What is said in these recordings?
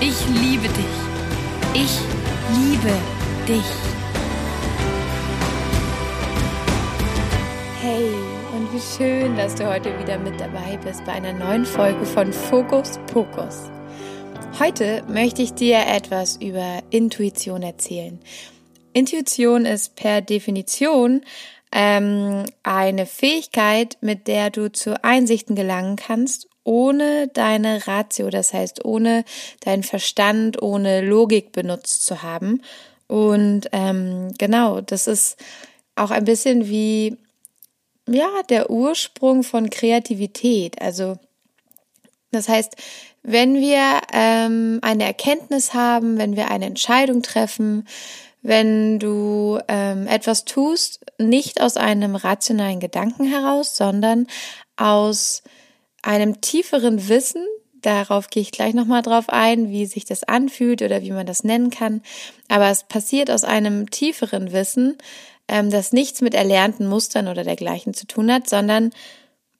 Ich liebe dich. Ich liebe dich. Hey, und wie schön, dass du heute wieder mit dabei bist bei einer neuen Folge von Fokus Pokus. Heute möchte ich dir etwas über Intuition erzählen. Intuition ist per Definition ähm, eine Fähigkeit, mit der du zu Einsichten gelangen kannst ohne deine Ratio, das heißt ohne deinen Verstand, ohne Logik benutzt zu haben. Und ähm, genau, das ist auch ein bisschen wie ja der Ursprung von Kreativität. Also das heißt, wenn wir ähm, eine Erkenntnis haben, wenn wir eine Entscheidung treffen, wenn du ähm, etwas tust, nicht aus einem rationalen Gedanken heraus, sondern aus einem tieferen Wissen, darauf gehe ich gleich nochmal drauf ein, wie sich das anfühlt oder wie man das nennen kann, aber es passiert aus einem tieferen Wissen, ähm, das nichts mit erlernten Mustern oder dergleichen zu tun hat, sondern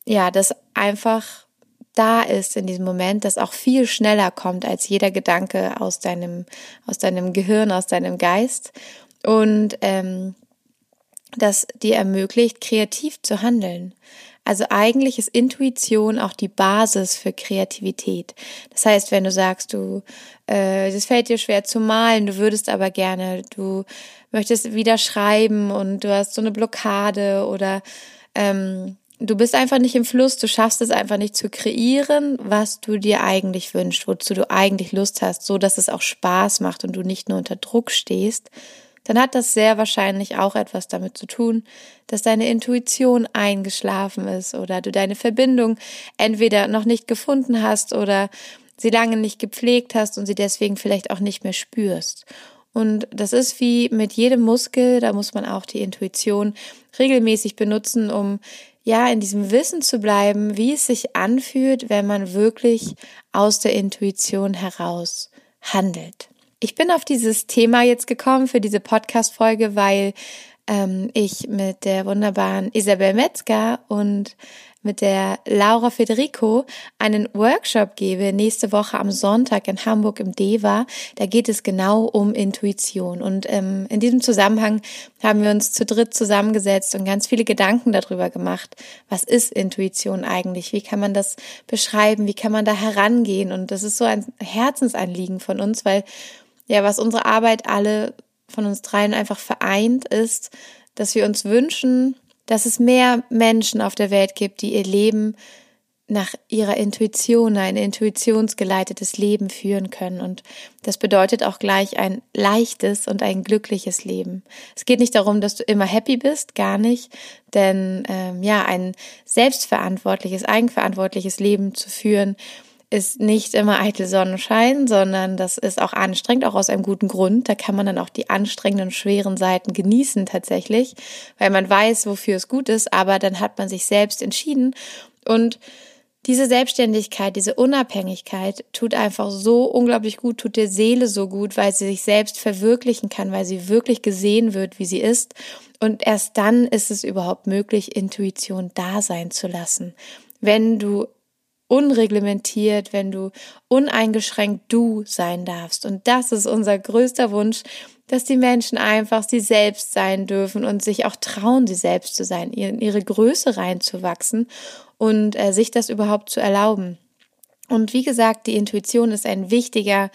ja, das einfach da ist in diesem Moment, das auch viel schneller kommt als jeder Gedanke aus deinem, aus deinem Gehirn, aus deinem Geist und ähm, das dir ermöglicht, kreativ zu handeln. Also eigentlich ist Intuition auch die Basis für Kreativität. Das heißt, wenn du sagst, du, äh, es fällt dir schwer zu malen, du würdest aber gerne, du möchtest wieder schreiben und du hast so eine Blockade oder ähm, du bist einfach nicht im Fluss, du schaffst es einfach nicht zu kreieren, was du dir eigentlich wünschst, wozu du eigentlich Lust hast, so dass es auch Spaß macht und du nicht nur unter Druck stehst, dann hat das sehr wahrscheinlich auch etwas damit zu tun, dass deine Intuition eingeschlafen ist oder du deine Verbindung entweder noch nicht gefunden hast oder sie lange nicht gepflegt hast und sie deswegen vielleicht auch nicht mehr spürst. Und das ist wie mit jedem Muskel, da muss man auch die Intuition regelmäßig benutzen, um ja in diesem Wissen zu bleiben, wie es sich anfühlt, wenn man wirklich aus der Intuition heraus handelt. Ich bin auf dieses Thema jetzt gekommen für diese Podcast-Folge, weil ähm, ich mit der wunderbaren Isabel Metzger und mit der Laura Federico einen Workshop gebe nächste Woche am Sonntag in Hamburg im DEWA. Da geht es genau um Intuition. Und ähm, in diesem Zusammenhang haben wir uns zu dritt zusammengesetzt und ganz viele Gedanken darüber gemacht. Was ist Intuition eigentlich? Wie kann man das beschreiben? Wie kann man da herangehen? Und das ist so ein Herzensanliegen von uns, weil ja, was unsere Arbeit alle von uns dreien einfach vereint, ist, dass wir uns wünschen, dass es mehr Menschen auf der Welt gibt, die ihr Leben nach ihrer Intuition, ein intuitionsgeleitetes Leben führen können. Und das bedeutet auch gleich ein leichtes und ein glückliches Leben. Es geht nicht darum, dass du immer happy bist, gar nicht. Denn ähm, ja, ein selbstverantwortliches, eigenverantwortliches Leben zu führen, ist nicht immer eitel Sonnenschein, sondern das ist auch anstrengend, auch aus einem guten Grund. Da kann man dann auch die anstrengenden, schweren Seiten genießen tatsächlich, weil man weiß, wofür es gut ist, aber dann hat man sich selbst entschieden und diese Selbstständigkeit, diese Unabhängigkeit tut einfach so unglaublich gut, tut der Seele so gut, weil sie sich selbst verwirklichen kann, weil sie wirklich gesehen wird, wie sie ist. Und erst dann ist es überhaupt möglich, Intuition da sein zu lassen. Wenn du unreglementiert, wenn du uneingeschränkt du sein darfst. Und das ist unser größter Wunsch, dass die Menschen einfach sie selbst sein dürfen und sich auch trauen, sie selbst zu sein, in ihre Größe reinzuwachsen und äh, sich das überhaupt zu erlauben. Und wie gesagt, die Intuition ist ein wichtiger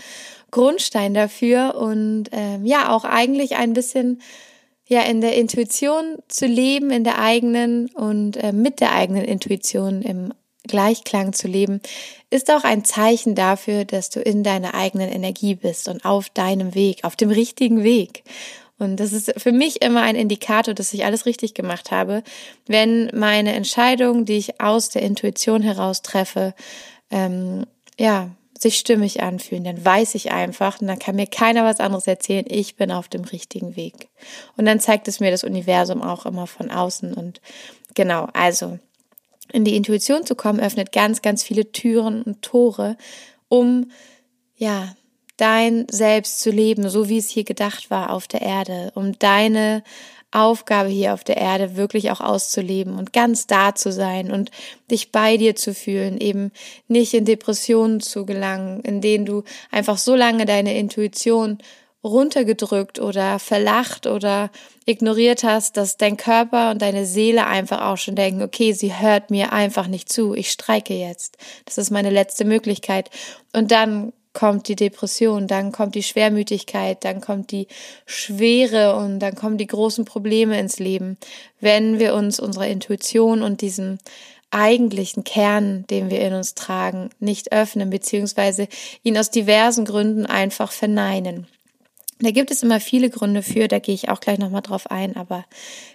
Grundstein dafür und ähm, ja, auch eigentlich ein bisschen ja in der Intuition zu leben, in der eigenen und äh, mit der eigenen Intuition im Gleichklang zu leben, ist auch ein Zeichen dafür, dass du in deiner eigenen Energie bist und auf deinem Weg, auf dem richtigen Weg. Und das ist für mich immer ein Indikator, dass ich alles richtig gemacht habe, wenn meine Entscheidung, die ich aus der Intuition heraus treffe, ähm, ja, sich stimmig anfühlen, dann weiß ich einfach und dann kann mir keiner was anderes erzählen, ich bin auf dem richtigen Weg. Und dann zeigt es mir das Universum auch immer von außen und genau, also in die Intuition zu kommen, öffnet ganz, ganz viele Türen und Tore, um ja, dein Selbst zu leben, so wie es hier gedacht war auf der Erde, um deine Aufgabe hier auf der Erde wirklich auch auszuleben und ganz da zu sein und dich bei dir zu fühlen, eben nicht in Depressionen zu gelangen, in denen du einfach so lange deine Intuition runtergedrückt oder verlacht oder ignoriert hast, dass dein Körper und deine Seele einfach auch schon denken, okay, sie hört mir einfach nicht zu, ich streike jetzt. Das ist meine letzte Möglichkeit. Und dann kommt die Depression, dann kommt die Schwermütigkeit, dann kommt die Schwere und dann kommen die großen Probleme ins Leben, wenn wir uns unserer Intuition und diesem eigentlichen Kern, den wir in uns tragen, nicht öffnen, beziehungsweise ihn aus diversen Gründen einfach verneinen. Da gibt es immer viele Gründe für, da gehe ich auch gleich nochmal drauf ein, aber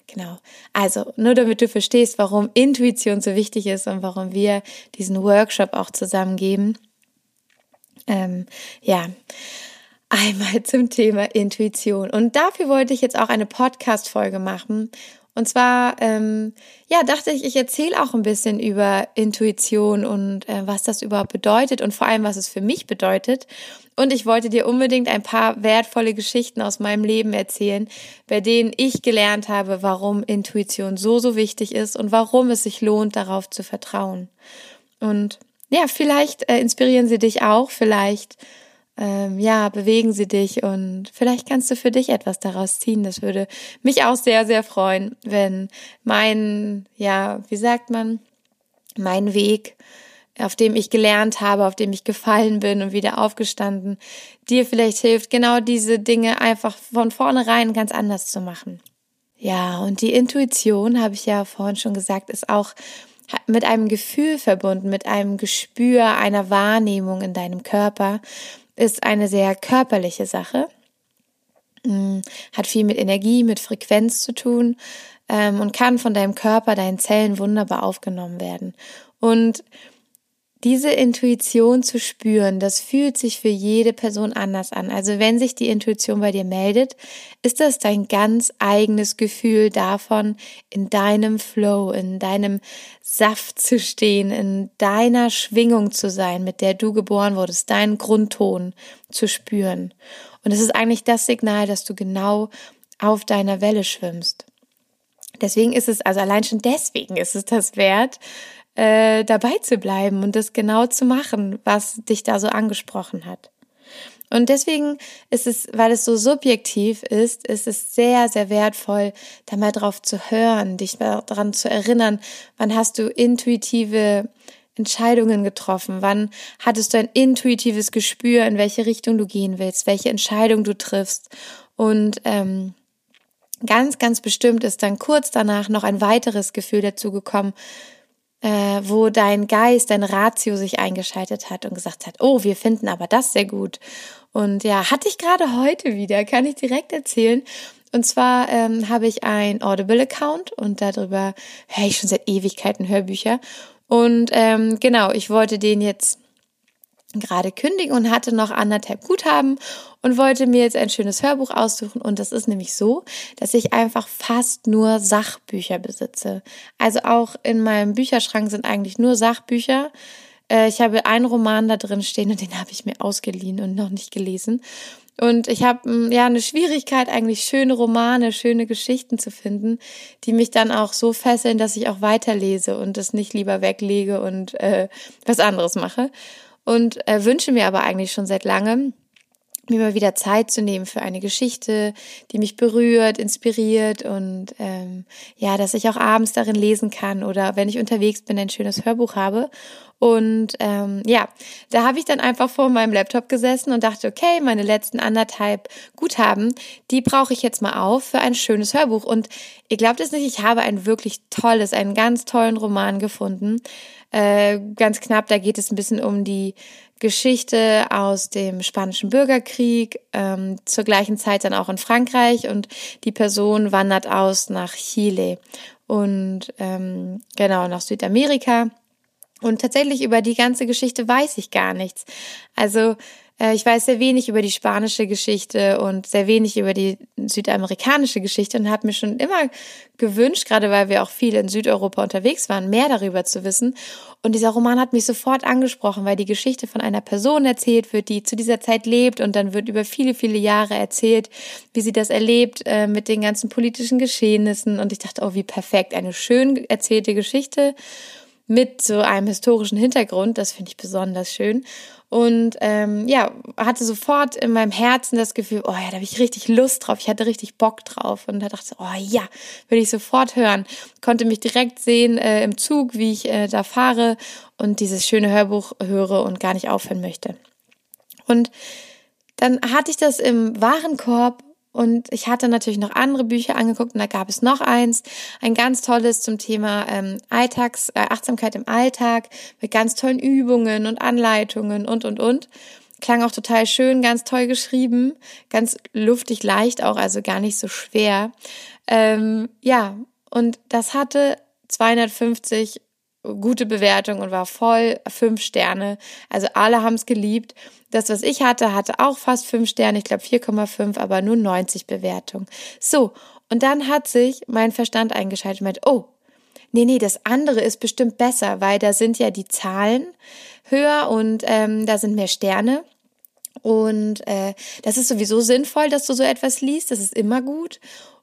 genau. Also, nur damit du verstehst, warum Intuition so wichtig ist und warum wir diesen Workshop auch zusammen geben ähm, ja, einmal zum Thema Intuition. Und dafür wollte ich jetzt auch eine Podcast-Folge machen. Und zwar, ähm, ja, dachte ich, ich erzähle auch ein bisschen über Intuition und äh, was das überhaupt bedeutet und vor allem, was es für mich bedeutet. Und ich wollte dir unbedingt ein paar wertvolle Geschichten aus meinem Leben erzählen, bei denen ich gelernt habe, warum Intuition so, so wichtig ist und warum es sich lohnt, darauf zu vertrauen. Und ja, vielleicht äh, inspirieren sie dich auch, vielleicht ähm, ja, bewegen sie dich und vielleicht kannst du für dich etwas daraus ziehen. Das würde mich auch sehr, sehr freuen, wenn mein, ja, wie sagt man, mein Weg, auf dem ich gelernt habe, auf dem ich gefallen bin und wieder aufgestanden, dir vielleicht hilft, genau diese Dinge einfach von vornherein ganz anders zu machen. Ja, und die Intuition, habe ich ja vorhin schon gesagt, ist auch mit einem Gefühl verbunden, mit einem Gespür, einer Wahrnehmung in deinem Körper, ist eine sehr körperliche Sache, mm, hat viel mit Energie, mit Frequenz zu tun ähm, und kann von deinem Körper, deinen Zellen wunderbar aufgenommen werden. Und diese Intuition zu spüren, das fühlt sich für jede Person anders an. Also wenn sich die Intuition bei dir meldet, ist das dein ganz eigenes Gefühl davon, in deinem Flow, in deinem Saft zu stehen, in deiner Schwingung zu sein, mit der du geboren wurdest, deinen Grundton zu spüren. Und es ist eigentlich das Signal, dass du genau auf deiner Welle schwimmst. Deswegen ist es, also allein schon deswegen ist es das wert, äh, dabei zu bleiben und das genau zu machen, was dich da so angesprochen hat. Und deswegen ist es, weil es so subjektiv ist, ist es sehr, sehr wertvoll, da mal drauf zu hören, dich daran zu erinnern, wann hast du intuitive Entscheidungen getroffen? Wann hattest du ein intuitives Gespür, in welche Richtung du gehen willst, welche Entscheidung du triffst? Und ähm, ganz, ganz bestimmt ist dann kurz danach noch ein weiteres Gefühl dazu gekommen, äh, wo dein Geist, dein Ratio sich eingeschaltet hat und gesagt hat, oh, wir finden aber das sehr gut. Und ja, hatte ich gerade heute wieder, kann ich direkt erzählen. Und zwar ähm, habe ich ein Audible-Account und darüber höre ich schon seit Ewigkeiten Hörbücher. Und ähm, genau, ich wollte den jetzt gerade kündigen und hatte noch anderthalb Guthaben und wollte mir jetzt ein schönes Hörbuch aussuchen. Und das ist nämlich so, dass ich einfach fast nur Sachbücher besitze. Also auch in meinem Bücherschrank sind eigentlich nur Sachbücher. Äh, ich habe einen Roman da drin stehen und den habe ich mir ausgeliehen und noch nicht gelesen. Und ich habe hm, ja eine Schwierigkeit, eigentlich schöne Romane, schöne Geschichten zu finden, die mich dann auch so fesseln, dass ich auch weiterlese und es nicht lieber weglege und äh, was anderes mache und äh, wünsche mir aber eigentlich schon seit langem, mir mal wieder Zeit zu nehmen für eine Geschichte, die mich berührt, inspiriert und ähm, ja, dass ich auch abends darin lesen kann oder wenn ich unterwegs bin, ein schönes Hörbuch habe. Und ähm, ja, da habe ich dann einfach vor meinem Laptop gesessen und dachte, okay, meine letzten anderthalb Guthaben, die brauche ich jetzt mal auf für ein schönes Hörbuch. Und ihr glaubt es nicht, ich habe ein wirklich tolles, einen ganz tollen Roman gefunden äh, ganz knapp, da geht es ein bisschen um die Geschichte aus dem Spanischen Bürgerkrieg, ähm, zur gleichen Zeit dann auch in Frankreich und die Person wandert aus nach Chile und ähm, genau nach Südamerika Und tatsächlich über die ganze Geschichte weiß ich gar nichts. Also ich weiß sehr wenig über die spanische Geschichte und sehr wenig über die südamerikanische Geschichte und habe mir schon immer gewünscht, gerade weil wir auch viel in Südeuropa unterwegs waren, mehr darüber zu wissen. Und dieser Roman hat mich sofort angesprochen, weil die Geschichte von einer Person erzählt wird, die zu dieser Zeit lebt und dann wird über viele, viele Jahre erzählt, wie sie das erlebt äh, mit den ganzen politischen Geschehnissen. Und ich dachte, oh, wie perfekt, eine schön erzählte Geschichte mit so einem historischen Hintergrund. Das finde ich besonders schön. Und ähm, ja, hatte sofort in meinem Herzen das Gefühl, oh ja, da habe ich richtig Lust drauf, ich hatte richtig Bock drauf. Und da dachte ich, oh ja, will ich sofort hören. Konnte mich direkt sehen äh, im Zug, wie ich äh, da fahre und dieses schöne Hörbuch höre und gar nicht aufhören möchte. Und dann hatte ich das im Warenkorb und ich hatte natürlich noch andere Bücher angeguckt und da gab es noch eins, ein ganz tolles zum Thema ähm, Alltags, äh, Achtsamkeit im Alltag mit ganz tollen Übungen und Anleitungen und, und, und. Klang auch total schön, ganz toll geschrieben, ganz luftig leicht auch, also gar nicht so schwer. Ähm, ja, und das hatte 250 gute Bewertung und war voll fünf Sterne. Also alle haben es geliebt. Das, was ich hatte, hatte auch fast fünf Sterne, ich glaube 4,5, aber nur 90 Bewertungen. So, und dann hat sich mein Verstand eingeschaltet und meint, oh, nee, nee, das andere ist bestimmt besser, weil da sind ja die Zahlen höher und ähm, da sind mehr Sterne. Und äh, das ist sowieso sinnvoll, dass du so etwas liest. Das ist immer gut.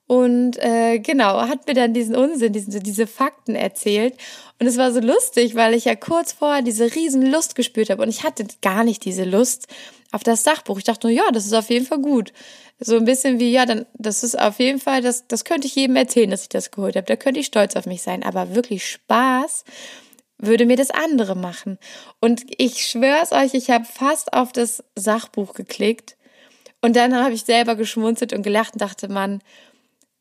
Und äh, genau, hat mir dann diesen Unsinn, diesen, diese Fakten erzählt. Und es war so lustig, weil ich ja kurz vorher diese riesen Lust gespürt habe. Und ich hatte gar nicht diese Lust auf das Sachbuch. Ich dachte nur, ja, das ist auf jeden Fall gut. So ein bisschen wie, ja, dann, das ist auf jeden Fall, das, das könnte ich jedem erzählen, dass ich das geholt habe. Da könnte ich stolz auf mich sein. Aber wirklich Spaß würde mir das andere machen. Und ich schwör's euch, ich habe fast auf das Sachbuch geklickt. Und dann habe ich selber geschmunzelt und gelacht und dachte, man,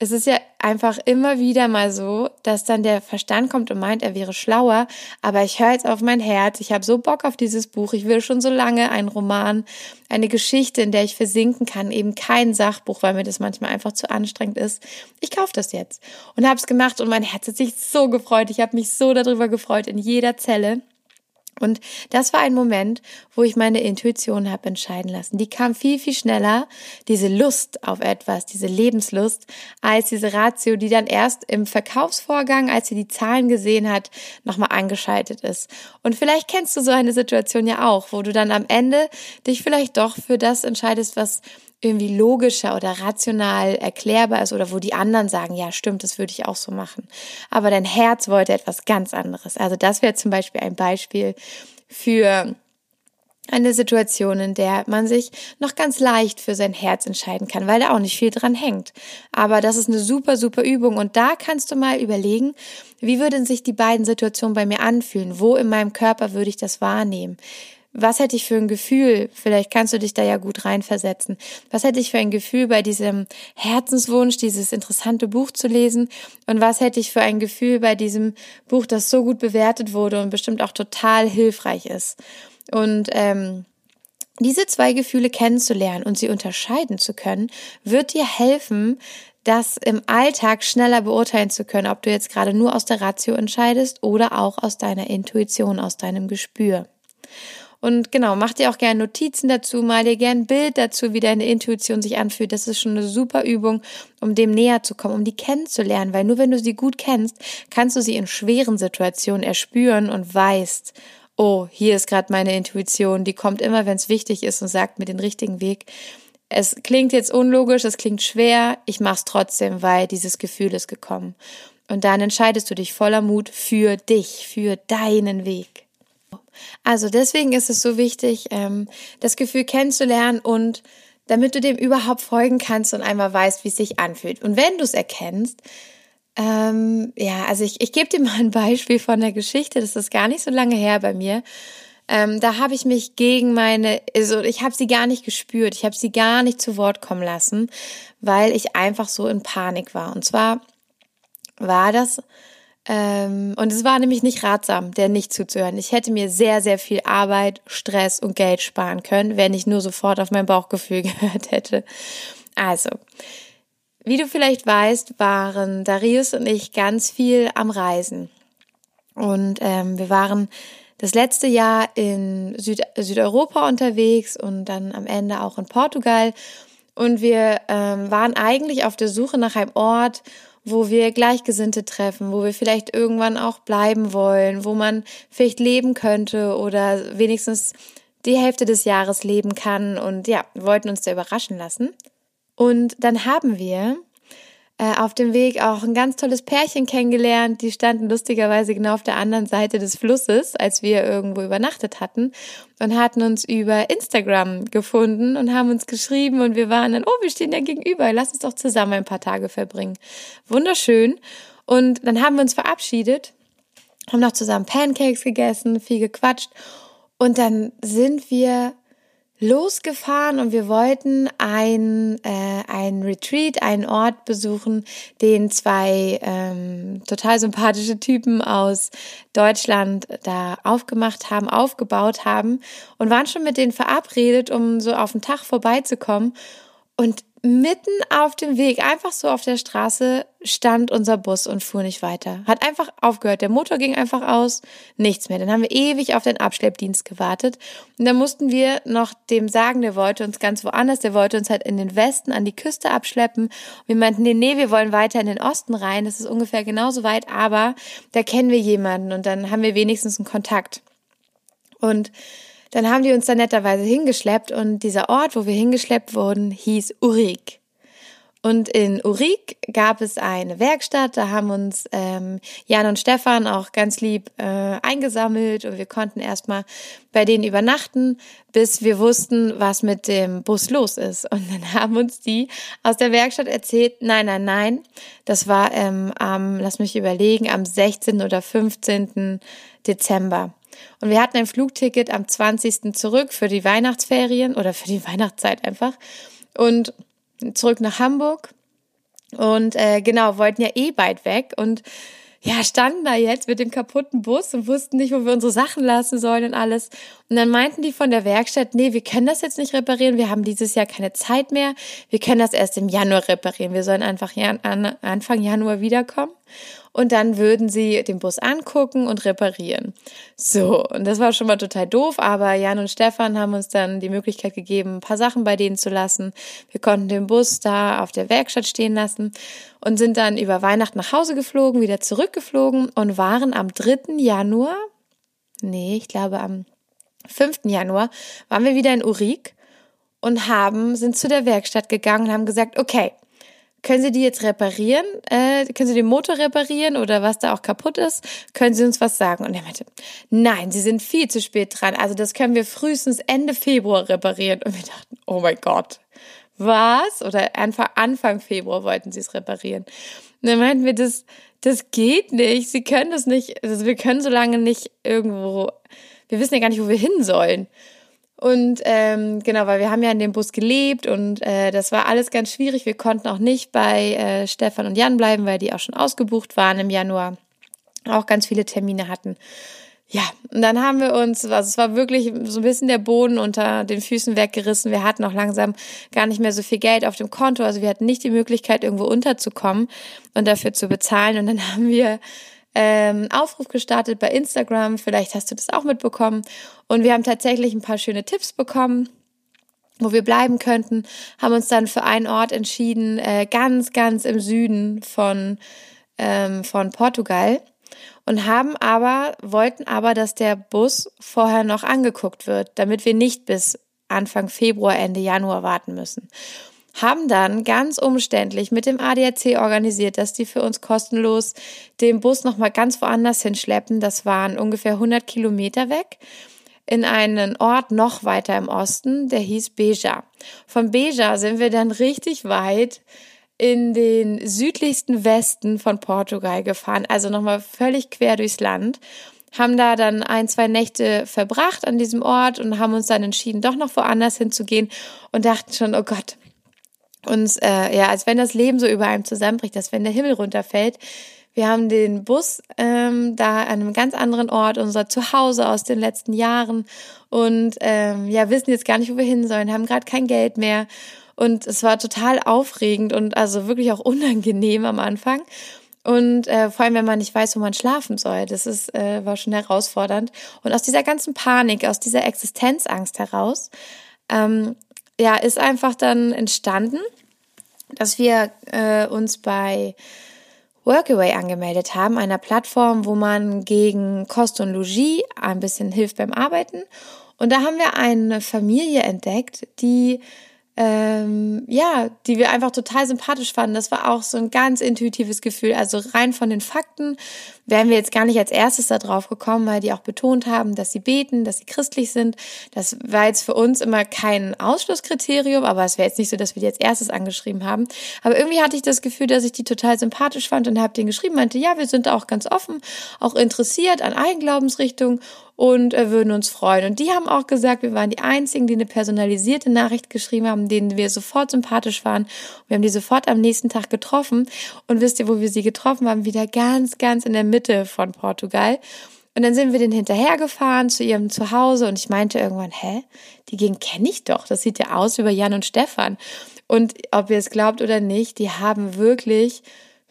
es ist ja einfach immer wieder mal so, dass dann der Verstand kommt und meint, er wäre schlauer, aber ich höre jetzt auf mein Herz, ich habe so Bock auf dieses Buch, ich will schon so lange einen Roman, eine Geschichte, in der ich versinken kann, eben kein Sachbuch, weil mir das manchmal einfach zu anstrengend ist. Ich kaufe das jetzt. Und habe es gemacht und mein Herz hat sich so gefreut, ich habe mich so darüber gefreut in jeder Zelle. Und das war ein Moment, wo ich meine Intuition habe entscheiden lassen. Die kam viel, viel schneller, diese Lust auf etwas, diese Lebenslust, als diese Ratio, die dann erst im Verkaufsvorgang, als sie die Zahlen gesehen hat, nochmal angeschaltet ist. Und vielleicht kennst du so eine Situation ja auch, wo du dann am Ende dich vielleicht doch für das entscheidest, was irgendwie logischer oder rational erklärbar ist oder wo die anderen sagen, ja, stimmt, das würde ich auch so machen. Aber dein Herz wollte etwas ganz anderes. Also das wäre zum Beispiel ein Beispiel für eine Situation, in der man sich noch ganz leicht für sein Herz entscheiden kann, weil da auch nicht viel dran hängt. Aber das ist eine super, super Übung und da kannst du mal überlegen, wie würden sich die beiden Situationen bei mir anfühlen? Wo in meinem Körper würde ich das wahrnehmen? Was hätte ich für ein Gefühl? Vielleicht kannst du dich da ja gut reinversetzen. Was hätte ich für ein Gefühl bei diesem Herzenswunsch, dieses interessante Buch zu lesen? Und was hätte ich für ein Gefühl bei diesem Buch, das so gut bewertet wurde und bestimmt auch total hilfreich ist? Und ähm, diese zwei Gefühle kennenzulernen und sie unterscheiden zu können, wird dir helfen, das im Alltag schneller beurteilen zu können, ob du jetzt gerade nur aus der Ratio entscheidest oder auch aus deiner Intuition, aus deinem Gespür. Und genau, mach dir auch gerne Notizen dazu, mal dir gerne ein Bild dazu, wie deine Intuition sich anfühlt. Das ist schon eine super Übung, um dem näher zu kommen, um die kennenzulernen, weil nur wenn du sie gut kennst, kannst du sie in schweren Situationen erspüren und weißt, oh, hier ist gerade meine Intuition, die kommt immer, wenn es wichtig ist und sagt mir den richtigen Weg. Es klingt jetzt unlogisch, es klingt schwer, ich mach's trotzdem, weil dieses Gefühl ist gekommen. Und dann entscheidest du dich voller Mut für dich, für deinen Weg. Also deswegen ist es so wichtig, ähm, das Gefühl kennenzulernen und damit du dem überhaupt folgen kannst und einmal weißt, wie es sich anfühlt. Und wenn du es erkennst, ähm, ja, also ich, ich gebe dir mal ein Beispiel von der Geschichte, das ist gar nicht so lange her bei mir. Ähm, da habe ich mich gegen meine, also ich habe sie gar nicht gespürt, ich habe sie gar nicht zu Wort kommen lassen, weil ich einfach so in Panik war. Und zwar war das ähm, und es war nämlich nicht ratsam, der nicht zuzuhören. Ich hätte mir sehr, sehr viel Arbeit, Stress und Geld sparen können, wenn ich nur sofort auf mein Bauchgefühl gehört hätte. Also, wie du vielleicht weißt, waren Darius und ich ganz viel am Reisen. Und ähm, wir waren das letzte Jahr in Süd Südeuropa unterwegs und dann am Ende auch in Portugal. Und wir ähm, waren eigentlich auf der Suche nach einem Ort, wo wir Gleichgesinnte treffen, wo wir vielleicht irgendwann auch bleiben wollen, wo man vielleicht leben könnte oder wenigstens die Hälfte des Jahres leben kann. Und ja, wollten uns da überraschen lassen. Und dann haben wir äh, auf dem Weg auch ein ganz tolles Pärchen kennengelernt. Die standen lustigerweise genau auf der anderen Seite des Flusses, als wir irgendwo übernachtet hatten und hatten uns über Instagram gefunden und haben uns geschrieben und wir waren dann, oh, wir stehen ja gegenüber, lass uns doch zusammen ein paar Tage verbringen. Wunderschön. Und dann haben wir uns verabschiedet, haben noch zusammen Pancakes gegessen, viel gequatscht und dann sind wir losgefahren und wir wollten ein, äh, ein Retreat, einen Ort besuchen, den zwei ähm, total sympathische Typen aus Deutschland da aufgemacht haben, aufgebaut haben und waren schon mit denen verabredet, um so auf den Tag vorbeizukommen. Und mitten auf dem Weg, einfach so auf der Straße, stand unser Bus und fuhr nicht weiter. Hat einfach aufgehört. Der Motor ging einfach aus, nichts mehr. Dann haben wir ewig auf den Abschleppdienst gewartet. Und dann mussten wir noch dem sagen, der wollte uns ganz woanders, der wollte uns halt in den Westen an die Küste abschleppen. Und wir meinten, nee, nee, wir wollen weiter in den Osten rein. Das ist ungefähr genauso weit, aber da kennen wir jemanden und dann haben wir wenigstens einen Kontakt. Und dann haben die uns da netterweise hingeschleppt und dieser Ort, wo wir hingeschleppt wurden, hieß Urik. Und in Urik gab es eine Werkstatt, da haben uns ähm, Jan und Stefan auch ganz lieb äh, eingesammelt und wir konnten erstmal bei denen übernachten, bis wir wussten, was mit dem Bus los ist. Und dann haben uns die aus der Werkstatt erzählt, nein, nein, nein, das war ähm, am, lass mich überlegen, am 16. oder 15. Dezember. Und wir hatten ein Flugticket am 20. zurück für die Weihnachtsferien oder für die Weihnachtszeit einfach und zurück nach Hamburg. Und äh, genau, wollten ja eh bald weg und ja, standen da jetzt mit dem kaputten Bus und wussten nicht, wo wir unsere Sachen lassen sollen und alles. Und dann meinten die von der Werkstatt, nee, wir können das jetzt nicht reparieren, wir haben dieses Jahr keine Zeit mehr, wir können das erst im Januar reparieren, wir sollen einfach Anfang Januar wiederkommen und dann würden sie den Bus angucken und reparieren. So, und das war schon mal total doof, aber Jan und Stefan haben uns dann die Möglichkeit gegeben, ein paar Sachen bei denen zu lassen. Wir konnten den Bus da auf der Werkstatt stehen lassen und sind dann über Weihnachten nach Hause geflogen, wieder zurückgeflogen und waren am 3. Januar, nee, ich glaube am 5. Januar, waren wir wieder in Urik und haben, sind zu der Werkstatt gegangen und haben gesagt, okay, können Sie die jetzt reparieren? Äh, können Sie den Motor reparieren oder was da auch kaputt ist? Können Sie uns was sagen? Und er meinte, nein, Sie sind viel zu spät dran. Also das können wir frühestens Ende Februar reparieren. Und wir dachten, oh mein Gott, was? Oder Anfang, Anfang Februar wollten Sie es reparieren. Und dann meinten wir, das, das geht nicht. Sie können das nicht, also wir können so lange nicht irgendwo, wir wissen ja gar nicht, wo wir hin sollen. Und ähm, genau, weil wir haben ja in dem Bus gelebt und äh, das war alles ganz schwierig. Wir konnten auch nicht bei äh, Stefan und Jan bleiben, weil die auch schon ausgebucht waren im Januar, auch ganz viele Termine hatten. Ja, und dann haben wir uns, also es war wirklich so ein bisschen der Boden unter den Füßen weggerissen. Wir hatten auch langsam gar nicht mehr so viel Geld auf dem Konto, also wir hatten nicht die Möglichkeit, irgendwo unterzukommen und dafür zu bezahlen. Und dann haben wir ähm, Aufruf gestartet bei Instagram. Vielleicht hast du das auch mitbekommen. Und wir haben tatsächlich ein paar schöne Tipps bekommen wo wir bleiben könnten, haben uns dann für einen Ort entschieden, äh, ganz, ganz im Süden von, ähm, von Portugal und haben aber, wollten aber, dass der Bus vorher noch angeguckt wird, damit wir nicht bis Anfang Februar, Ende Januar warten müssen haben dann ganz umständlich mit dem ADAC organisiert, dass die für uns kostenlos den Bus nochmal ganz woanders hinschleppen. Das waren ungefähr 100 Kilometer weg in einen Ort noch weiter im Osten, der hieß Beja. Von Beja sind wir dann richtig weit in den südlichsten Westen von Portugal gefahren, also nochmal völlig quer durchs Land haben da dann ein, zwei Nächte verbracht an diesem Ort und haben uns dann entschieden, doch noch woanders hinzugehen und dachten schon, oh Gott, uns, äh, ja, als wenn das Leben so über einem zusammenbricht, als wenn der Himmel runterfällt. Wir haben den Bus ähm, da an einem ganz anderen Ort, unser Zuhause aus den letzten Jahren und ähm, ja, wissen jetzt gar nicht, wo wir hin sollen, haben gerade kein Geld mehr und es war total aufregend und also wirklich auch unangenehm am Anfang. Und äh, vor allem, wenn man nicht weiß, wo man schlafen soll. Das ist, äh, war schon herausfordernd. Und aus dieser ganzen Panik, aus dieser Existenzangst heraus, ähm, ja, ist einfach dann entstanden, dass wir äh, uns bei Workaway angemeldet haben, einer Plattform, wo man gegen Kost und Logis ein bisschen hilft beim Arbeiten. Und da haben wir eine Familie entdeckt, die ähm, ja, die wir einfach total sympathisch fanden. Das war auch so ein ganz intuitives Gefühl. Also rein von den Fakten wären wir jetzt gar nicht als erstes da drauf gekommen, weil die auch betont haben, dass sie beten, dass sie christlich sind. Das war jetzt für uns immer kein Ausschlusskriterium, aber es wäre jetzt nicht so, dass wir die als erstes angeschrieben haben. Aber irgendwie hatte ich das Gefühl, dass ich die total sympathisch fand und habe denen geschrieben, meinte, ja, wir sind auch ganz offen, auch interessiert an allen Glaubensrichtungen und äh, würden uns freuen. Und die haben auch gesagt, wir waren die Einzigen, die eine personalisierte Nachricht geschrieben haben, denen wir sofort sympathisch waren. Wir haben die sofort am nächsten Tag getroffen. Und wisst ihr, wo wir sie getroffen haben? Wieder ganz, ganz in der Mitte von Portugal. Und dann sind wir den hinterhergefahren zu ihrem Zuhause und ich meinte irgendwann, hä, die Gegend kenne ich doch. Das sieht ja aus wie bei Jan und Stefan. Und ob ihr es glaubt oder nicht, die haben wirklich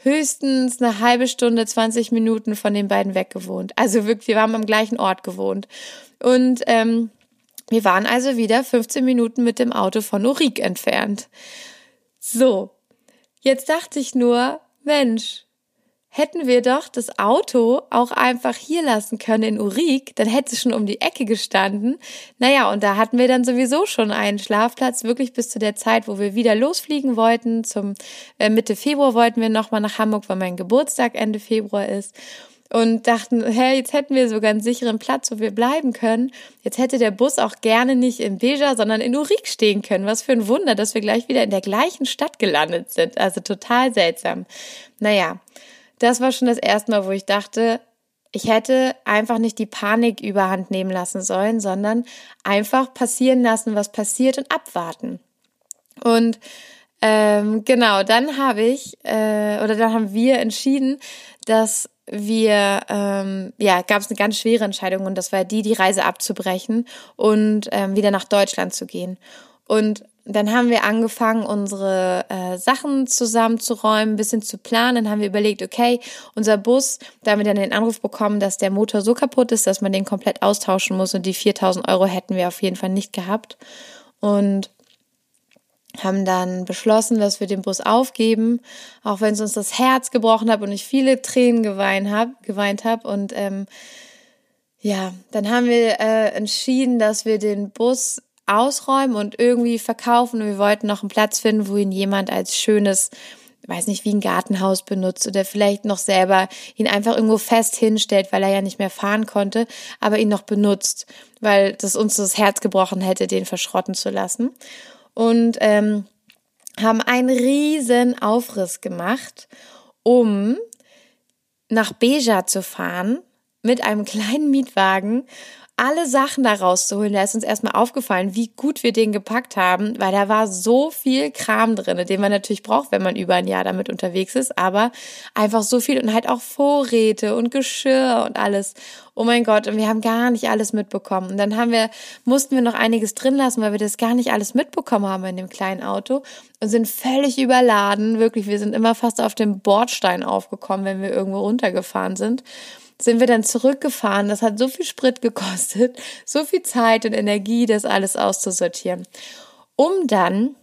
höchstens eine halbe Stunde, 20 Minuten von den beiden weg gewohnt. Also wirklich, wir haben am gleichen Ort gewohnt. Und ähm, wir waren also wieder 15 Minuten mit dem Auto von Urik entfernt. So, jetzt dachte ich nur, Mensch, hätten wir doch das Auto auch einfach hier lassen können in Urik, dann hätte es schon um die Ecke gestanden. Naja, und da hatten wir dann sowieso schon einen Schlafplatz, wirklich bis zu der Zeit, wo wir wieder losfliegen wollten. Zum äh, Mitte Februar wollten wir nochmal nach Hamburg, weil mein Geburtstag Ende Februar ist. Und dachten, hey, jetzt hätten wir sogar einen sicheren Platz, wo wir bleiben können. Jetzt hätte der Bus auch gerne nicht in Beja, sondern in Urik stehen können. Was für ein Wunder, dass wir gleich wieder in der gleichen Stadt gelandet sind. Also total seltsam. Naja, das war schon das erste Mal, wo ich dachte, ich hätte einfach nicht die Panik überhand nehmen lassen sollen, sondern einfach passieren lassen, was passiert und abwarten. Und ähm, genau, dann habe ich äh, oder dann haben wir entschieden, dass wir ähm, ja gab es eine ganz schwere Entscheidung und das war die, die Reise abzubrechen und ähm, wieder nach Deutschland zu gehen. Und dann haben wir angefangen, unsere äh, Sachen zusammenzuräumen, ein bisschen zu planen. Dann haben wir überlegt, okay, unser Bus, da haben wir dann den Anruf bekommen, dass der Motor so kaputt ist, dass man den komplett austauschen muss und die 4000 Euro hätten wir auf jeden Fall nicht gehabt. Und haben dann beschlossen, dass wir den Bus aufgeben, auch wenn es uns das Herz gebrochen hat und ich viele Tränen geweint habe, geweint habe und ähm, ja, dann haben wir äh, entschieden, dass wir den Bus ausräumen und irgendwie verkaufen. Und wir wollten noch einen Platz finden, wo ihn jemand als schönes, weiß nicht, wie ein Gartenhaus benutzt oder vielleicht noch selber ihn einfach irgendwo fest hinstellt, weil er ja nicht mehr fahren konnte, aber ihn noch benutzt, weil das uns das Herz gebrochen hätte, den verschrotten zu lassen. Und ähm, haben einen riesen Aufriss gemacht, um nach Beja zu fahren mit einem kleinen Mietwagen alle Sachen da rauszuholen. Da ist uns erstmal aufgefallen, wie gut wir den gepackt haben, weil da war so viel Kram drin, den man natürlich braucht, wenn man über ein Jahr damit unterwegs ist, aber einfach so viel und halt auch Vorräte und Geschirr und alles. Oh mein Gott, und wir haben gar nicht alles mitbekommen. Und dann haben wir, mussten wir noch einiges drin lassen, weil wir das gar nicht alles mitbekommen haben in dem kleinen Auto und sind völlig überladen. Wirklich, wir sind immer fast auf dem Bordstein aufgekommen, wenn wir irgendwo runtergefahren sind sind wir dann zurückgefahren. Das hat so viel Sprit gekostet, so viel Zeit und Energie, das alles auszusortieren. Um dann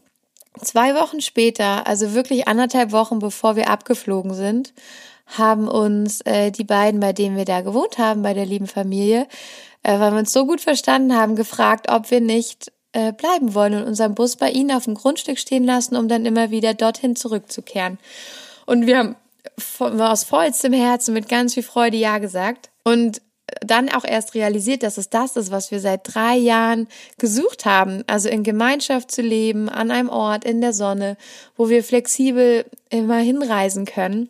zwei Wochen später, also wirklich anderthalb Wochen bevor wir abgeflogen sind, haben uns äh, die beiden, bei denen wir da gewohnt haben, bei der lieben Familie, äh, weil wir uns so gut verstanden haben, gefragt, ob wir nicht äh, bleiben wollen und unseren Bus bei ihnen auf dem Grundstück stehen lassen, um dann immer wieder dorthin zurückzukehren. Und wir haben aus vollstem Herzen mit ganz viel Freude Ja gesagt und dann auch erst realisiert, dass es das ist, was wir seit drei Jahren gesucht haben. Also in Gemeinschaft zu leben, an einem Ort, in der Sonne, wo wir flexibel immer hinreisen können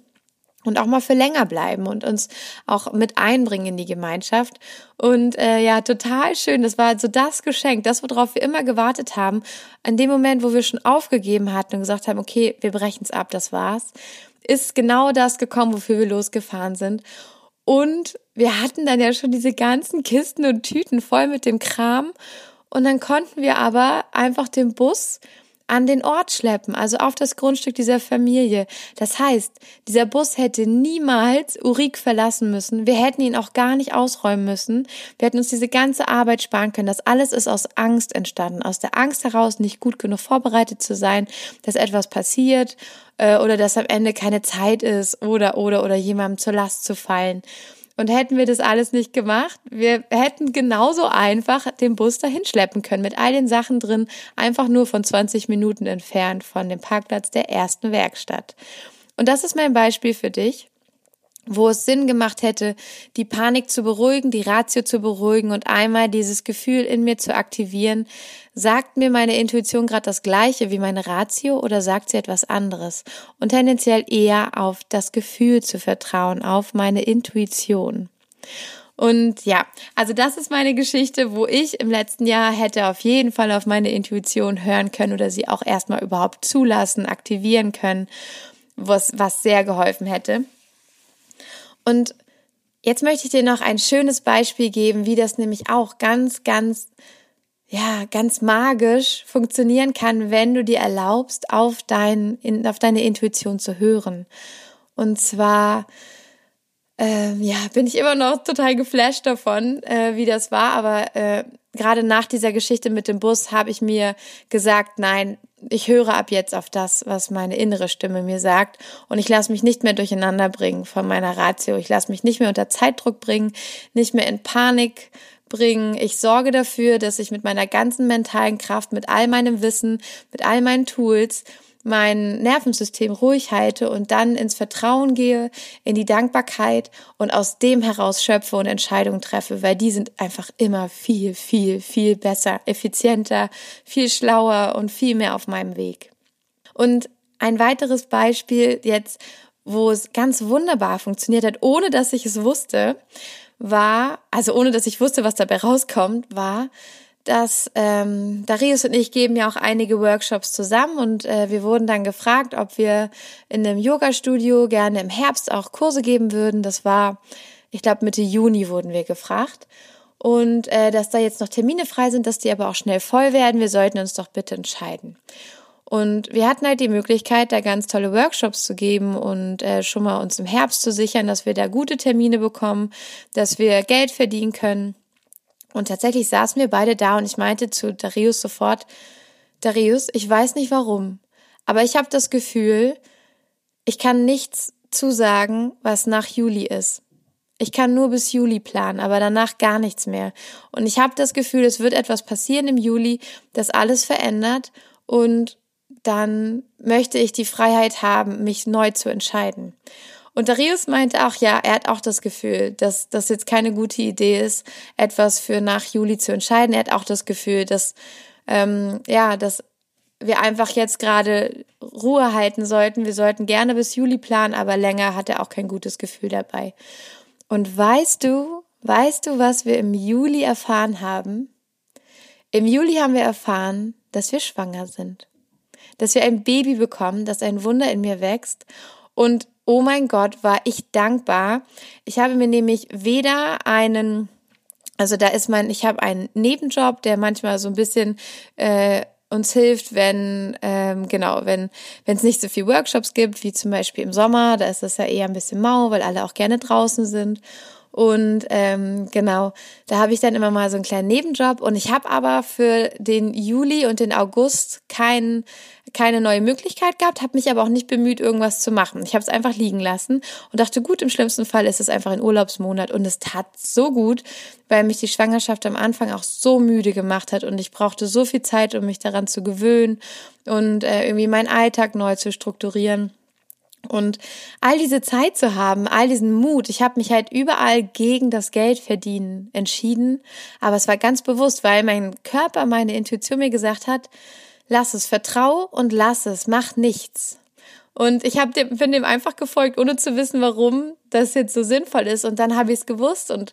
und auch mal für länger bleiben und uns auch mit einbringen in die Gemeinschaft. Und äh, ja, total schön. Das war so das Geschenk, das, worauf wir immer gewartet haben. An dem Moment, wo wir schon aufgegeben hatten und gesagt haben, okay, wir brechen es ab, das war's ist genau das gekommen, wofür wir losgefahren sind. Und wir hatten dann ja schon diese ganzen Kisten und Tüten voll mit dem Kram. Und dann konnten wir aber einfach den Bus an den Ort schleppen, also auf das Grundstück dieser Familie. Das heißt, dieser Bus hätte niemals Urik verlassen müssen. Wir hätten ihn auch gar nicht ausräumen müssen. Wir hätten uns diese ganze Arbeit sparen können. Das alles ist aus Angst entstanden. Aus der Angst heraus, nicht gut genug vorbereitet zu sein, dass etwas passiert äh, oder dass am Ende keine Zeit ist oder, oder, oder jemandem zur Last zu fallen. Und hätten wir das alles nicht gemacht, wir hätten genauso einfach den Bus dahin schleppen können mit all den Sachen drin, einfach nur von 20 Minuten entfernt von dem Parkplatz der ersten Werkstatt. Und das ist mein Beispiel für dich wo es Sinn gemacht hätte, die Panik zu beruhigen, die Ratio zu beruhigen und einmal dieses Gefühl in mir zu aktivieren. Sagt mir meine Intuition gerade das gleiche wie meine Ratio oder sagt sie etwas anderes? Und tendenziell eher auf das Gefühl zu vertrauen, auf meine Intuition. Und ja, also das ist meine Geschichte, wo ich im letzten Jahr hätte auf jeden Fall auf meine Intuition hören können oder sie auch erstmal überhaupt zulassen, aktivieren können, was, was sehr geholfen hätte. Und jetzt möchte ich dir noch ein schönes Beispiel geben, wie das nämlich auch ganz, ganz, ja, ganz magisch funktionieren kann, wenn du dir erlaubst, auf, dein, in, auf deine Intuition zu hören. Und zwar, ähm, ja, bin ich immer noch total geflasht davon, äh, wie das war, aber äh, gerade nach dieser Geschichte mit dem Bus habe ich mir gesagt, nein, ich höre ab jetzt auf das, was meine innere Stimme mir sagt und ich lasse mich nicht mehr durcheinander bringen von meiner Ratio. Ich lasse mich nicht mehr unter Zeitdruck bringen, nicht mehr in Panik bringen. Ich sorge dafür, dass ich mit meiner ganzen mentalen Kraft, mit all meinem Wissen, mit all meinen Tools mein Nervensystem ruhig halte und dann ins Vertrauen gehe, in die Dankbarkeit und aus dem heraus schöpfe und Entscheidungen treffe, weil die sind einfach immer viel, viel, viel besser, effizienter, viel schlauer und viel mehr auf meinem Weg. Und ein weiteres Beispiel jetzt, wo es ganz wunderbar funktioniert hat, ohne dass ich es wusste, war, also ohne dass ich wusste, was dabei rauskommt, war, dass ähm, Darius und ich geben ja auch einige Workshops zusammen und äh, wir wurden dann gefragt, ob wir in einem Yoga-Studio gerne im Herbst auch Kurse geben würden. Das war, ich glaube, Mitte Juni wurden wir gefragt. Und äh, dass da jetzt noch Termine frei sind, dass die aber auch schnell voll werden. Wir sollten uns doch bitte entscheiden. Und wir hatten halt die Möglichkeit, da ganz tolle Workshops zu geben und äh, schon mal uns im Herbst zu sichern, dass wir da gute Termine bekommen, dass wir Geld verdienen können. Und tatsächlich saßen wir beide da und ich meinte zu Darius sofort, Darius, ich weiß nicht warum, aber ich habe das Gefühl, ich kann nichts zusagen, was nach Juli ist. Ich kann nur bis Juli planen, aber danach gar nichts mehr. Und ich habe das Gefühl, es wird etwas passieren im Juli, das alles verändert und dann möchte ich die Freiheit haben, mich neu zu entscheiden. Und Darius meinte auch, ja, er hat auch das Gefühl, dass das jetzt keine gute Idee ist, etwas für nach Juli zu entscheiden. Er hat auch das Gefühl, dass, ähm, ja, dass wir einfach jetzt gerade Ruhe halten sollten. Wir sollten gerne bis Juli planen, aber länger hat er auch kein gutes Gefühl dabei. Und weißt du, weißt du, was wir im Juli erfahren haben? Im Juli haben wir erfahren, dass wir schwanger sind. Dass wir ein Baby bekommen, dass ein Wunder in mir wächst. Und oh mein Gott, war ich dankbar. Ich habe mir nämlich weder einen, also da ist mein, ich habe einen Nebenjob, der manchmal so ein bisschen äh, uns hilft, wenn ähm, genau, wenn wenn es nicht so viel Workshops gibt, wie zum Beispiel im Sommer, da ist das ja eher ein bisschen mau, weil alle auch gerne draußen sind. Und ähm, genau, da habe ich dann immer mal so einen kleinen Nebenjob. Und ich habe aber für den Juli und den August kein, keine neue Möglichkeit gehabt, habe mich aber auch nicht bemüht, irgendwas zu machen. Ich habe es einfach liegen lassen und dachte, gut, im schlimmsten Fall ist es einfach ein Urlaubsmonat. Und es tat so gut, weil mich die Schwangerschaft am Anfang auch so müde gemacht hat und ich brauchte so viel Zeit, um mich daran zu gewöhnen und äh, irgendwie meinen Alltag neu zu strukturieren. Und all diese Zeit zu haben, all diesen Mut, ich habe mich halt überall gegen das Geld verdienen entschieden, aber es war ganz bewusst, weil mein Körper, meine Intuition mir gesagt hat, lass es, vertrau und lass es, mach nichts. Und ich hab dem, bin dem einfach gefolgt, ohne zu wissen, warum das jetzt so sinnvoll ist. Und dann habe ich es gewusst und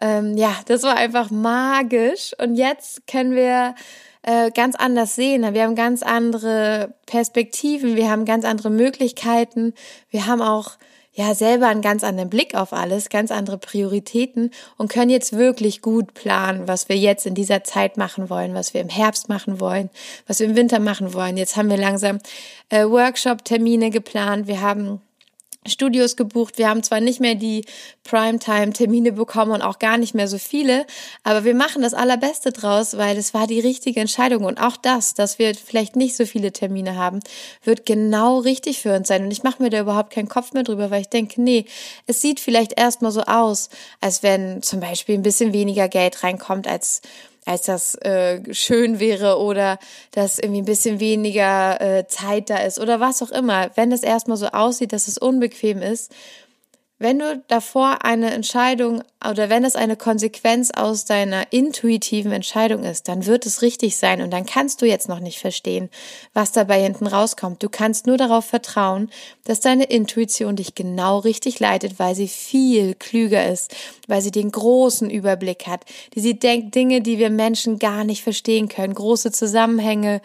ähm, ja, das war einfach magisch. Und jetzt können wir äh, ganz anders sehen. Wir haben ganz andere Perspektiven, wir haben ganz andere Möglichkeiten. Wir haben auch ja selber einen ganz anderen Blick auf alles, ganz andere Prioritäten und können jetzt wirklich gut planen, was wir jetzt in dieser Zeit machen wollen, was wir im Herbst machen wollen, was wir im Winter machen wollen. Jetzt haben wir langsam äh, Workshop-Termine geplant. Wir haben Studios gebucht. Wir haben zwar nicht mehr die Primetime-Termine bekommen und auch gar nicht mehr so viele, aber wir machen das Allerbeste draus, weil es war die richtige Entscheidung. Und auch das, dass wir vielleicht nicht so viele Termine haben, wird genau richtig für uns sein. Und ich mache mir da überhaupt keinen Kopf mehr drüber, weil ich denke, nee, es sieht vielleicht erstmal so aus, als wenn zum Beispiel ein bisschen weniger Geld reinkommt, als als das äh, schön wäre oder dass irgendwie ein bisschen weniger äh, Zeit da ist oder was auch immer. Wenn es erstmal so aussieht, dass es unbequem ist, wenn du davor eine Entscheidung oder wenn es eine Konsequenz aus deiner intuitiven Entscheidung ist, dann wird es richtig sein und dann kannst du jetzt noch nicht verstehen, was dabei hinten rauskommt. Du kannst nur darauf vertrauen, dass deine Intuition dich genau richtig leitet, weil sie viel klüger ist, weil sie den großen Überblick hat, die sie denkt Dinge, die wir Menschen gar nicht verstehen können, große Zusammenhänge,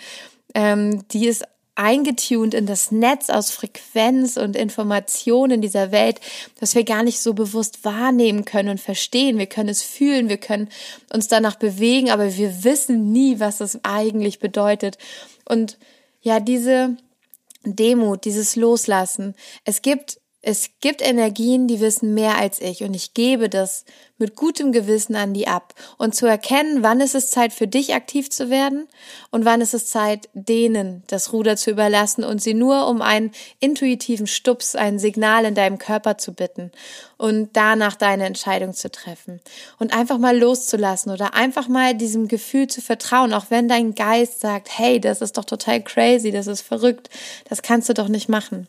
ähm, die es eingetunt in das Netz aus Frequenz und Informationen dieser Welt, dass wir gar nicht so bewusst wahrnehmen können und verstehen. Wir können es fühlen, wir können uns danach bewegen, aber wir wissen nie, was es eigentlich bedeutet. Und ja, diese Demut, dieses Loslassen. Es gibt es gibt Energien, die wissen mehr als ich und ich gebe das mit gutem Gewissen an die ab. Und zu erkennen, wann ist es Zeit für dich aktiv zu werden und wann ist es Zeit, denen das Ruder zu überlassen und sie nur um einen intuitiven Stups, ein Signal in deinem Körper zu bitten und danach deine Entscheidung zu treffen. Und einfach mal loszulassen oder einfach mal diesem Gefühl zu vertrauen, auch wenn dein Geist sagt, hey, das ist doch total crazy, das ist verrückt, das kannst du doch nicht machen.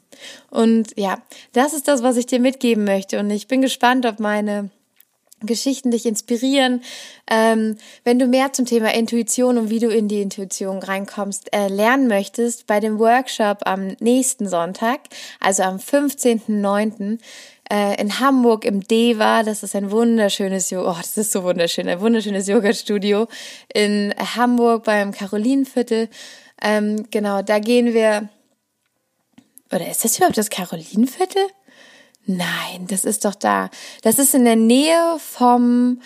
Und ja, das ist das, was ich dir mitgeben möchte. Und ich bin gespannt, ob meine Geschichten dich inspirieren. Ähm, wenn du mehr zum Thema Intuition und wie du in die Intuition reinkommst, äh, lernen möchtest, bei dem Workshop am nächsten Sonntag, also am 15.09., äh, in Hamburg im Deva, das ist ein wunderschönes oh, das ist so wunderschön, ein wunderschönes Yoga-Studio in Hamburg beim Karolinenviertel. Ähm, genau, da gehen wir oder ist das überhaupt das Karolinenviertel? Nein, das ist doch da. Das ist in der Nähe vom,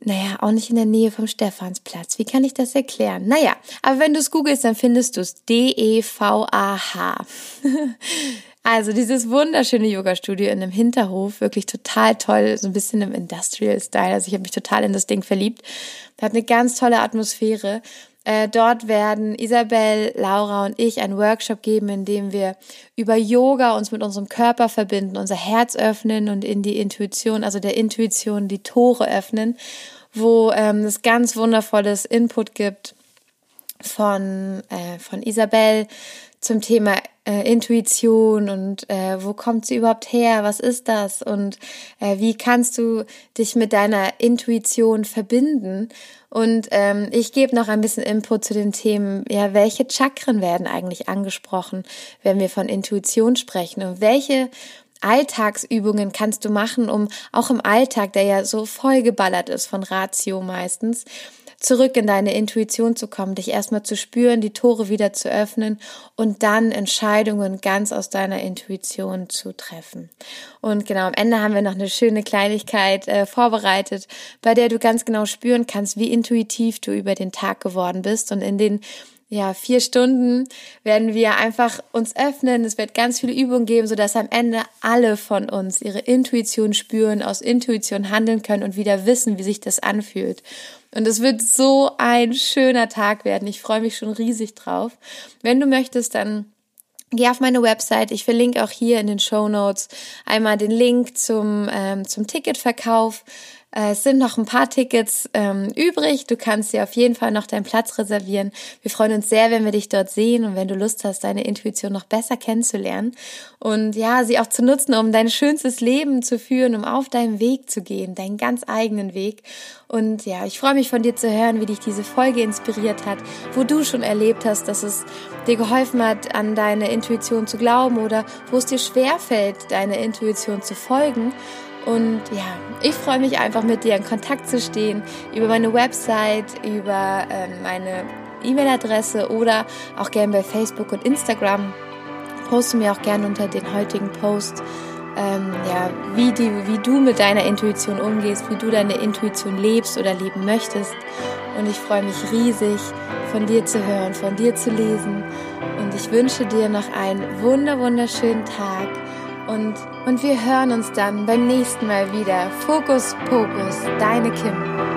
naja, auch nicht in der Nähe vom Stephansplatz. Wie kann ich das erklären? Naja, aber wenn du es googelst, dann findest du es. D-E-V-A-H. Also dieses wunderschöne Yoga-Studio in einem Hinterhof, wirklich total toll, so ein bisschen im Industrial-Style. Also ich habe mich total in das Ding verliebt. Hat eine ganz tolle Atmosphäre. Äh, dort werden Isabel, Laura und ich einen Workshop geben, in dem wir über Yoga uns mit unserem Körper verbinden, unser Herz öffnen und in die Intuition, also der Intuition die Tore öffnen, wo ähm, es ganz wundervolles Input gibt von, äh, von Isabel zum Thema äh, Intuition und äh, wo kommt sie überhaupt her, was ist das? Und äh, wie kannst du dich mit deiner Intuition verbinden. Und ähm, ich gebe noch ein bisschen Input zu den Themen, ja, welche Chakren werden eigentlich angesprochen, wenn wir von Intuition sprechen? Und welche Alltagsübungen kannst du machen, um auch im Alltag, der ja so vollgeballert ist von Ratio meistens, zurück in deine Intuition zu kommen, dich erstmal zu spüren, die Tore wieder zu öffnen und dann Entscheidungen ganz aus deiner Intuition zu treffen. Und genau am Ende haben wir noch eine schöne Kleinigkeit äh, vorbereitet, bei der du ganz genau spüren kannst, wie intuitiv du über den Tag geworden bist und in den ja, vier Stunden werden wir einfach uns öffnen. Es wird ganz viele Übungen geben, sodass am Ende alle von uns ihre Intuition spüren, aus Intuition handeln können und wieder wissen, wie sich das anfühlt. Und es wird so ein schöner Tag werden. Ich freue mich schon riesig drauf. Wenn du möchtest, dann Geh auf meine Website. Ich verlinke auch hier in den Show Notes einmal den Link zum, ähm, zum Ticketverkauf. Äh, es sind noch ein paar Tickets ähm, übrig. Du kannst dir auf jeden Fall noch deinen Platz reservieren. Wir freuen uns sehr, wenn wir dich dort sehen und wenn du Lust hast, deine Intuition noch besser kennenzulernen und ja, sie auch zu nutzen, um dein schönstes Leben zu führen, um auf deinem Weg zu gehen, deinen ganz eigenen Weg. Und ja, ich freue mich von dir zu hören, wie dich diese Folge inspiriert hat, wo du schon erlebt hast, dass es dir geholfen hat, an deine Intuition zu glauben oder wo es dir schwerfällt, deine Intuition zu folgen. Und ja, ich freue mich einfach mit dir in Kontakt zu stehen über meine Website, über äh, meine E-Mail-Adresse oder auch gerne bei Facebook und Instagram. poste mir auch gerne unter den heutigen Post, ähm, ja, wie, die, wie du mit deiner Intuition umgehst, wie du deine Intuition lebst oder leben möchtest. Und ich freue mich riesig, von dir zu hören, von dir zu lesen. Und ich wünsche dir noch einen wunder, wunderschönen Tag. Und, und wir hören uns dann beim nächsten Mal wieder. Fokus, Pokus, deine Kim.